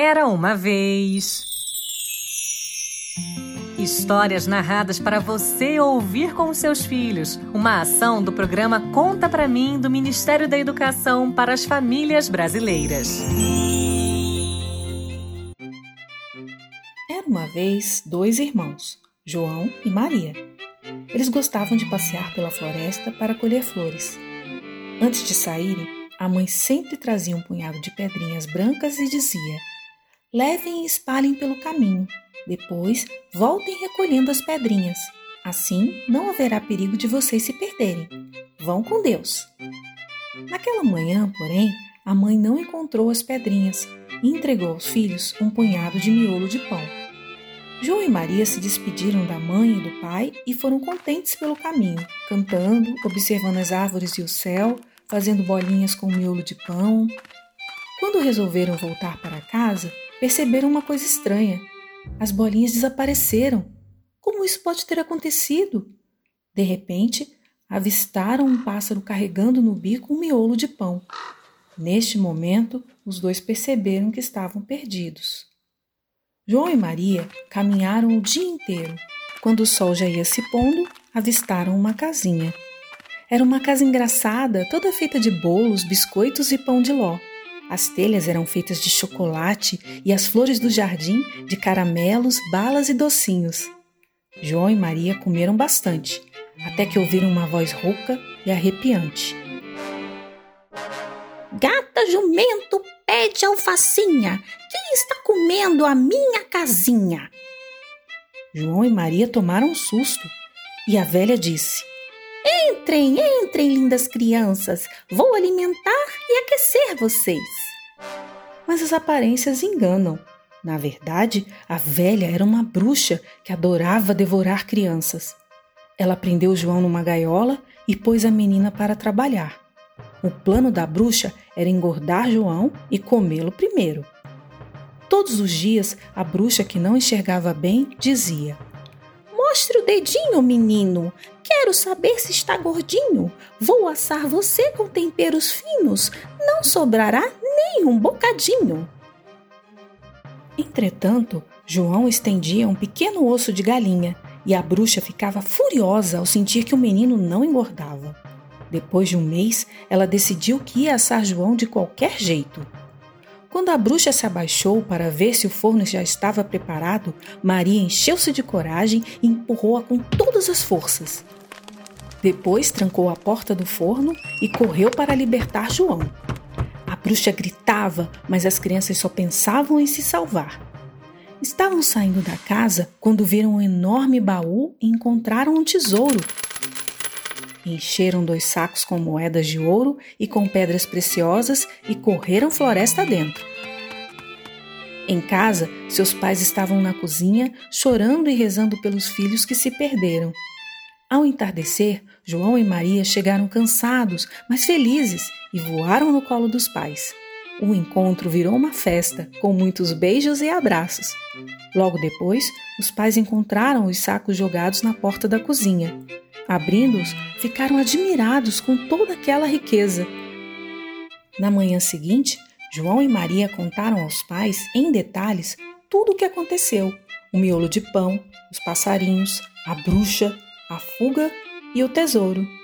Era uma vez. Histórias narradas para você ouvir com seus filhos. Uma ação do programa Conta para mim do Ministério da Educação para as Famílias Brasileiras. Era uma vez dois irmãos, João e Maria. Eles gostavam de passear pela floresta para colher flores. Antes de saírem, a mãe sempre trazia um punhado de pedrinhas brancas e dizia: Levem e espalhem pelo caminho. Depois, voltem recolhendo as pedrinhas. Assim, não haverá perigo de vocês se perderem. Vão com Deus. Naquela manhã, porém, a mãe não encontrou as pedrinhas e entregou aos filhos um punhado de miolo de pão. João e Maria se despediram da mãe e do pai e foram contentes pelo caminho, cantando, observando as árvores e o céu, fazendo bolinhas com miolo de pão. Quando resolveram voltar para casa, perceberam uma coisa estranha. As bolinhas desapareceram. Como isso pode ter acontecido? De repente, avistaram um pássaro carregando no bico um miolo de pão. Neste momento, os dois perceberam que estavam perdidos. João e Maria caminharam o dia inteiro. Quando o sol já ia se pondo, avistaram uma casinha. Era uma casa engraçada, toda feita de bolos, biscoitos e pão de ló. As telhas eram feitas de chocolate e as flores do jardim de caramelos, balas e docinhos. João e Maria comeram bastante, até que ouviram uma voz rouca e arrepiante. Gata jumento pede alfacinha. Quem está comendo a minha casinha? João e Maria tomaram um susto e a velha disse: Entrem, entrem, lindas crianças. Vou alimentar e aquecer vocês. Mas as aparências enganam. Na verdade, a velha era uma bruxa que adorava devorar crianças. Ela prendeu João numa gaiola e pôs a menina para trabalhar. O plano da bruxa era engordar João e comê-lo primeiro. Todos os dias, a bruxa que não enxergava bem dizia: Mostre o dedinho, menino. Quero saber se está gordinho. Vou assar você com temperos finos. Não sobrará nem um bocadinho. Entretanto, João estendia um pequeno osso de galinha e a bruxa ficava furiosa ao sentir que o menino não engordava. Depois de um mês, ela decidiu que ia assar João de qualquer jeito. Quando a bruxa se abaixou para ver se o forno já estava preparado, Maria encheu-se de coragem e empurrou-a com todas as forças. Depois trancou a porta do forno e correu para libertar João. A bruxa gritava, mas as crianças só pensavam em se salvar. Estavam saindo da casa quando viram um enorme baú e encontraram um tesouro Encheram dois sacos com moedas de ouro e com pedras preciosas e correram floresta dentro. Em casa, seus pais estavam na cozinha, chorando e rezando pelos filhos que se perderam. Ao entardecer, João e Maria chegaram cansados, mas felizes, e voaram no colo dos pais. O encontro virou uma festa, com muitos beijos e abraços. Logo depois, os pais encontraram os sacos jogados na porta da cozinha. Abrindo-os, ficaram admirados com toda aquela riqueza. Na manhã seguinte, João e Maria contaram aos pais, em detalhes, tudo o que aconteceu: o miolo de pão, os passarinhos, a bruxa, a fuga e o tesouro.